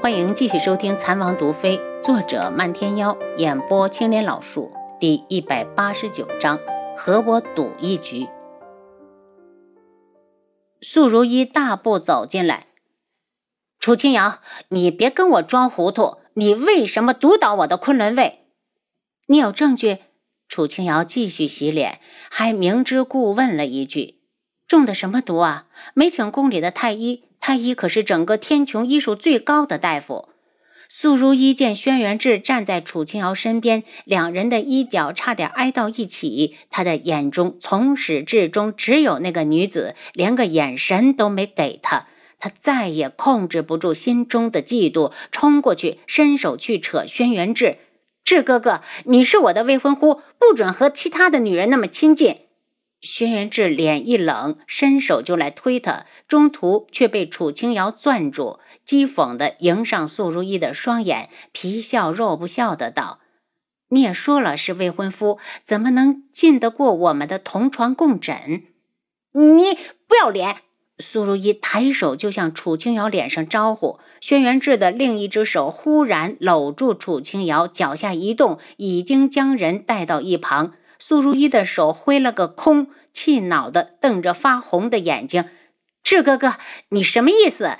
欢迎继续收听《残王毒妃》，作者漫天妖，演播青莲老树，第一百八十九章，和我赌一局。素如一大步走进来，楚清瑶，你别跟我装糊涂，你为什么毒倒我的昆仑卫？你有证据？楚清瑶继续洗脸，还明知故问了一句：“中的什么毒啊？没请宫里的太医？”太医可是整个天穹医术最高的大夫。素如一见轩辕志站在楚清瑶身边，两人的衣角差点挨到一起。他的眼中从始至终只有那个女子，连个眼神都没给他。他再也控制不住心中的嫉妒，冲过去伸手去扯轩辕志：“志哥哥，你是我的未婚夫，不准和其他的女人那么亲近。”轩辕志脸一冷，伸手就来推他，中途却被楚清瑶攥住，讥讽地迎上素如意的双眼，皮笑肉不笑的道：“你也说了是未婚夫，怎么能进得过我们的同床共枕？你不要脸！”苏如意抬手就向楚清瑶脸上招呼，轩辕志的另一只手忽然搂住楚清瑶，脚下一动，已经将人带到一旁。苏如意的手挥了个空，气恼的瞪着发红的眼睛：“志哥哥，你什么意思？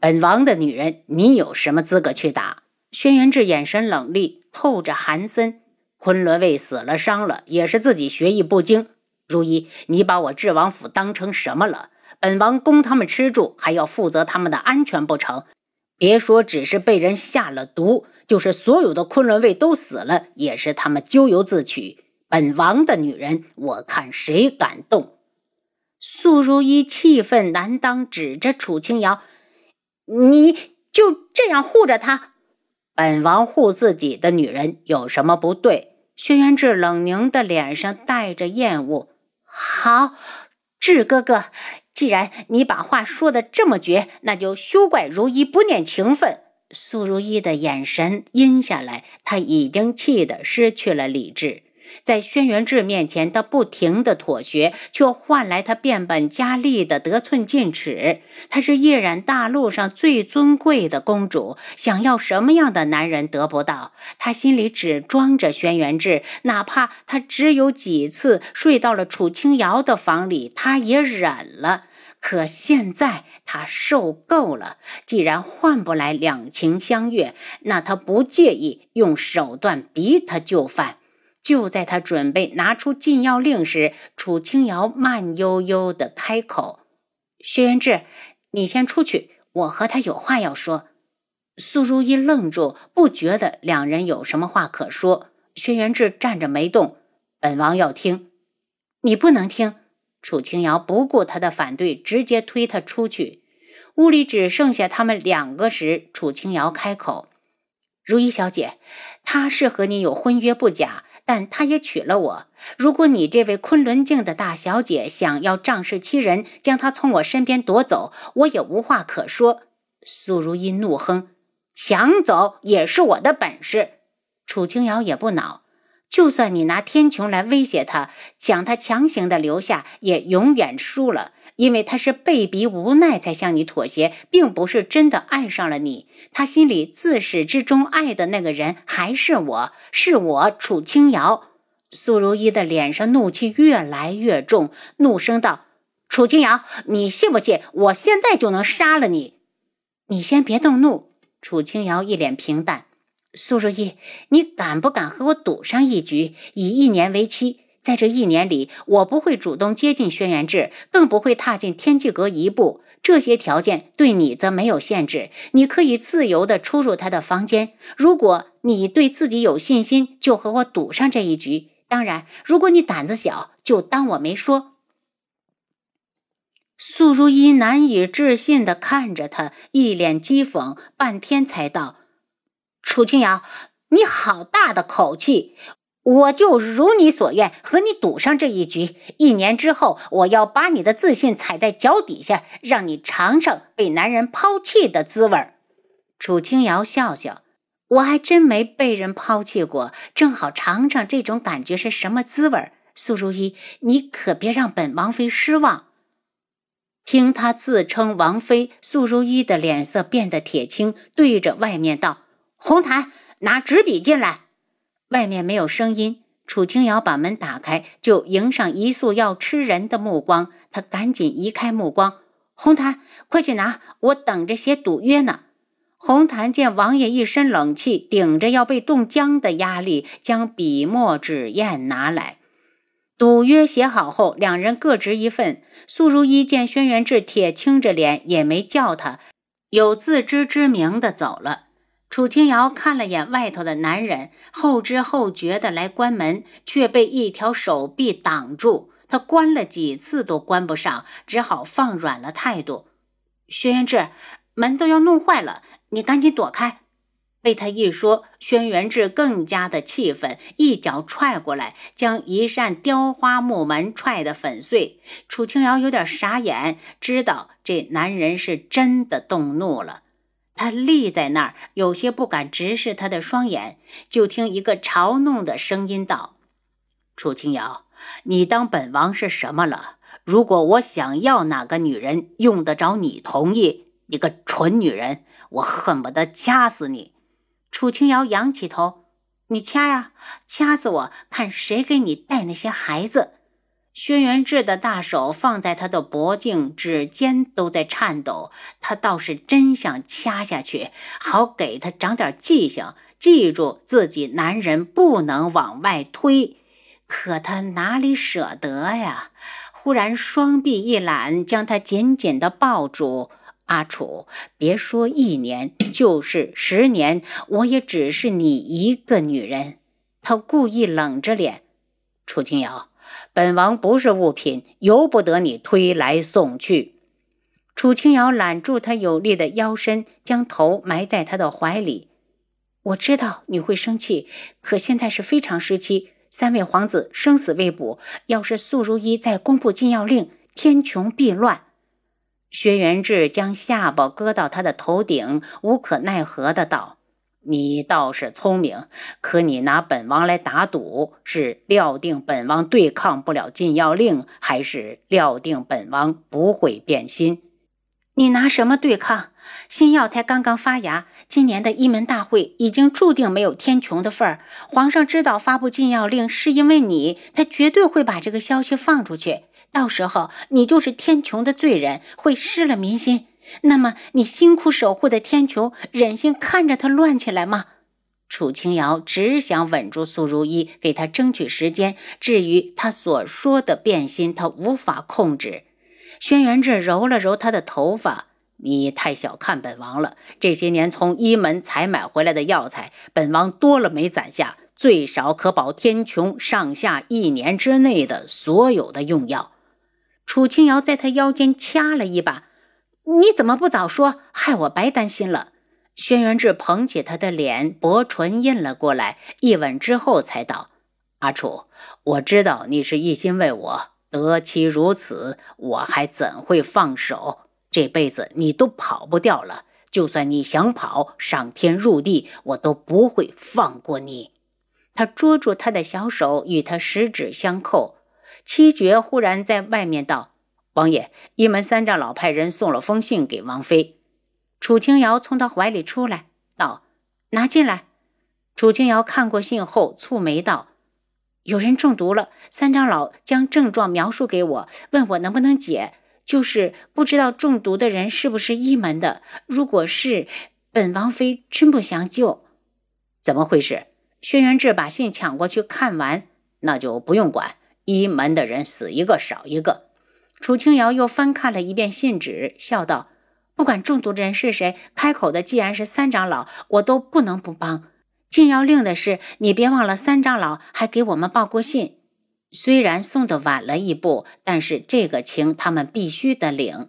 本王的女人，你有什么资格去打？”轩辕志眼神冷厉，透着寒森。昆仑卫死了伤了，也是自己学艺不精。如意，你把我智王府当成什么了？本王供他们吃住，还要负责他们的安全不成？别说只是被人下了毒，就是所有的昆仑卫都死了，也是他们咎由自取。本王的女人，我看谁敢动！素如意气愤难当，指着楚清瑶：“你就这样护着她？本王护自己的女人有什么不对？”轩辕志冷凝的脸上带着厌恶：“好，志哥哥，既然你把话说的这么绝，那就休怪如意不念情分。”素如意的眼神阴下来，她已经气得失去了理智。在轩辕志面前，他不停的妥协，却换来他变本加厉的得寸进尺。她是夜染大陆上最尊贵的公主，想要什么样的男人得不到？她心里只装着轩辕志，哪怕他只有几次睡到了楚清瑶的房里，她也忍了。可现在她受够了，既然换不来两情相悦，那她不介意用手段逼他就范。就在他准备拿出禁药令时，楚清瑶慢悠悠的开口：“薛元志，你先出去，我和他有话要说。”苏如意愣住，不觉得两人有什么话可说。薛元志站着没动，本王要听。你不能听。楚清瑶不顾他的反对，直接推他出去。屋里只剩下他们两个时，楚清瑶开口：“如意小姐，他是和你有婚约不假。”但他也娶了我。如果你这位昆仑镜的大小姐想要仗势欺人，将他从我身边夺走，我也无话可说。苏如意怒哼：“抢走也是我的本事。”楚清瑶也不恼。就算你拿天穹来威胁他，将他强行的留下，也永远输了。因为他是被逼无奈才向你妥协，并不是真的爱上了你。他心里自始至终爱的那个人还是我，是我楚清瑶。苏如意的脸上怒气越来越重，怒声道：“楚清瑶，你信不信我现在就能杀了你？”你先别动怒。楚清瑶一脸平淡。苏如意，你敢不敢和我赌上一局？以一年为期，在这一年里，我不会主动接近轩辕志，更不会踏进天际阁一步。这些条件对你则没有限制，你可以自由地出入他的房间。如果你对自己有信心，就和我赌上这一局。当然，如果你胆子小，就当我没说。苏如意难以置信地看着他，一脸讥讽，半天才道。楚清瑶，你好大的口气！我就如你所愿，和你赌上这一局。一年之后，我要把你的自信踩在脚底下，让你尝尝被男人抛弃的滋味。楚清瑶笑笑，我还真没被人抛弃过，正好尝尝这种感觉是什么滋味。苏如意，你可别让本王妃失望。听他自称王妃，苏如意的脸色变得铁青，对着外面道：“红檀，拿纸笔进来。”外面没有声音。楚清瑶把门打开，就迎上一束要吃人的目光。他赶紧移开目光：“红檀，快去拿，我等着写赌约呢。”红檀见王爷一身冷气，顶着要被冻僵的压力，将笔墨纸砚拿来。赌约写好后，两人各执一份。苏如意见轩辕志铁青着脸，也没叫他，有自知之明的走了。楚清瑶看了眼外头的男人，后知后觉的来关门，却被一条手臂挡住。他关了几次都关不上，只好放软了态度。轩辕志，门都要弄坏了，你赶紧躲开。被他一说，轩辕志更加的气愤，一脚踹过来，将一扇雕花木门踹得粉碎。楚清瑶有点傻眼，知道这男人是真的动怒了。他立在那儿，有些不敢直视他的双眼。就听一个嘲弄的声音道：“楚清瑶，你当本王是什么了？如果我想要哪个女人，用得着你同意？你个蠢女人，我恨不得掐死你！”楚清瑶仰起头：“你掐呀，掐死我，看谁给你带那些孩子。”轩辕志的大手放在他的脖颈，指尖都在颤抖。他倒是真想掐下去，好给他长点记性，记住自己男人不能往外推。可他哪里舍得呀？忽然双臂一揽，将他紧紧地抱住。阿楚，别说一年，就是十年，我也只是你一个女人。他故意冷着脸，楚清瑶，本王不是物品，由不得你推来送去。楚清瑶揽住他有力的腰身，将头埋在他的怀里。我知道你会生气，可现在是非常时期，三位皇子生死未卜，要是素如一再公布禁药令，天穹必乱。薛元志将下巴搁到他的头顶，无可奈何的道：“你倒是聪明，可你拿本王来打赌，是料定本王对抗不了禁药令，还是料定本王不会变心？你拿什么对抗？新药才刚刚发芽，今年的一门大会已经注定没有天穹的份儿。皇上知道发布禁药令是因为你，他绝对会把这个消息放出去。”到时候你就是天穹的罪人，会失了民心。那么你辛苦守护的天穹，忍心看着它乱起来吗？楚清瑶只想稳住苏如意，给她争取时间。至于他所说的变心，他无法控制。轩辕志揉了揉他的头发：“你太小看本王了。这些年从一门采买回来的药材，本王多了没攒下，最少可保天穹上下一年之内的所有的用药。”楚清瑶在他腰间掐了一把，你怎么不早说，害我白担心了。轩辕志捧起他的脸，薄唇印了过来，一吻之后才道：“阿楚，我知道你是一心为我，得其如此，我还怎会放手？这辈子你都跑不掉了，就算你想跑，上天入地，我都不会放过你。”他捉住他的小手，与他十指相扣。七绝忽然在外面道：“王爷，一门三长老派人送了封信给王妃。”楚清瑶从他怀里出来，道：“拿进来。”楚清瑶看过信后，蹙眉道：“有人中毒了。三长老将症状描述给我，问我能不能解，就是不知道中毒的人是不是一门的。如果是，本王妃真不想救。怎么回事？”轩辕志把信抢过去看完，那就不用管。一门的人死一个少一个。楚清瑶又翻看了一遍信纸，笑道：“不管中毒的人是谁，开口的既然是三长老，我都不能不帮。禁药令的事，你别忘了，三长老还给我们报过信。虽然送的晚了一步，但是这个情他们必须得领。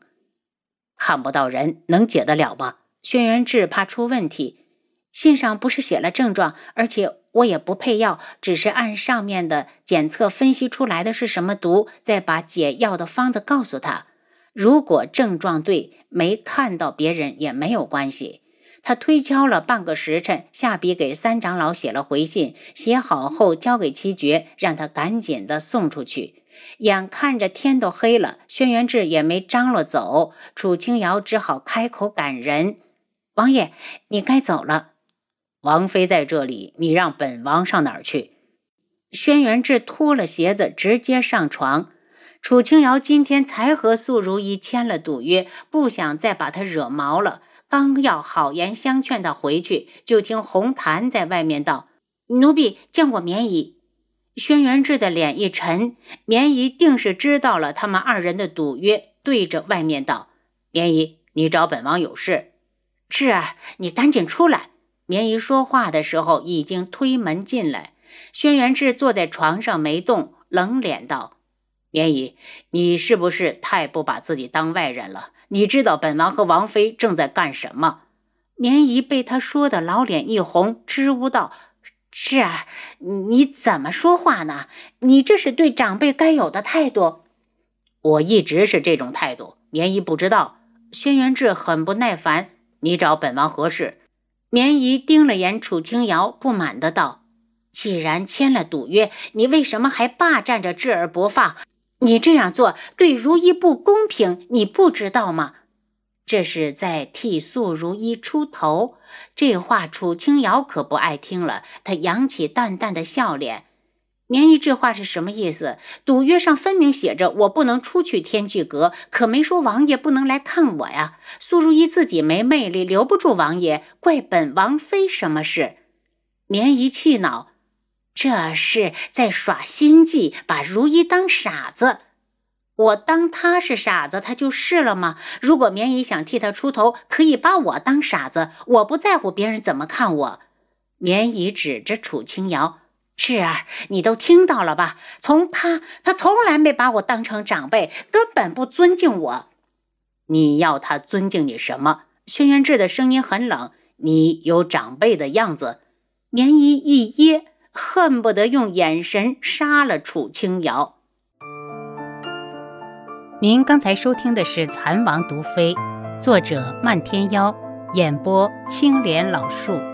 看不到人，能解得了吗？”轩辕志怕出问题。信上不是写了症状，而且我也不配药，只是按上面的检测分析出来的是什么毒，再把解药的方子告诉他。如果症状对，没看到别人也没有关系。他推敲了半个时辰，下笔给三长老写了回信，写好后交给七绝，让他赶紧的送出去。眼看着天都黑了，轩辕志也没张罗走，楚清瑶只好开口赶人：“王爷，你该走了。王妃在这里，你让本王上哪儿去？”轩辕志脱了鞋子，直接上床。楚清瑶今天才和素如意签了赌约，不想再把他惹毛了。刚要好言相劝他回去，就听红檀在外面道：“奴婢见过绵姨。”轩辕志的脸一沉，绵姨定是知道了他们二人的赌约，对着外面道：“绵姨，你找本王有事。”志儿，你赶紧出来。棉姨说话的时候已经推门进来。轩辕志坐在床上没动，冷脸道：“棉姨，你是不是太不把自己当外人了？你知道本王和王妃正在干什么？”棉姨被他说的老脸一红，支吾道。是儿，你怎么说话呢？你这是对长辈该有的态度。我一直是这种态度。棉姨不知道。轩辕志很不耐烦：“你找本王何事？”绵姨盯了眼楚清瑶，不满的道：“既然签了赌约，你为什么还霸占着智儿不放？你这样做对如意不公平，你不知道吗？”这是在替素如意出头，这话楚清瑶可不爱听了。她扬起淡淡的笑脸：“绵姨，这话是什么意思？赌约上分明写着我不能出去天际阁，可没说王爷不能来看我呀。苏如意自己没魅力，留不住王爷，怪本王妃什么事？”绵姨气恼：“这是在耍心计，把如意当傻子。”我当他是傻子，他就是了吗？如果绵姨想替他出头，可以把我当傻子，我不在乎别人怎么看我。绵姨指着楚清瑶：“智儿，你都听到了吧？从他，他从来没把我当成长辈，根本不尊敬我。你要他尊敬你什么？”轩辕志的声音很冷：“你有长辈的样子。”棉衣一噎，恨不得用眼神杀了楚清瑶。您刚才收听的是《蚕王毒妃》，作者漫天妖，演播青莲老树。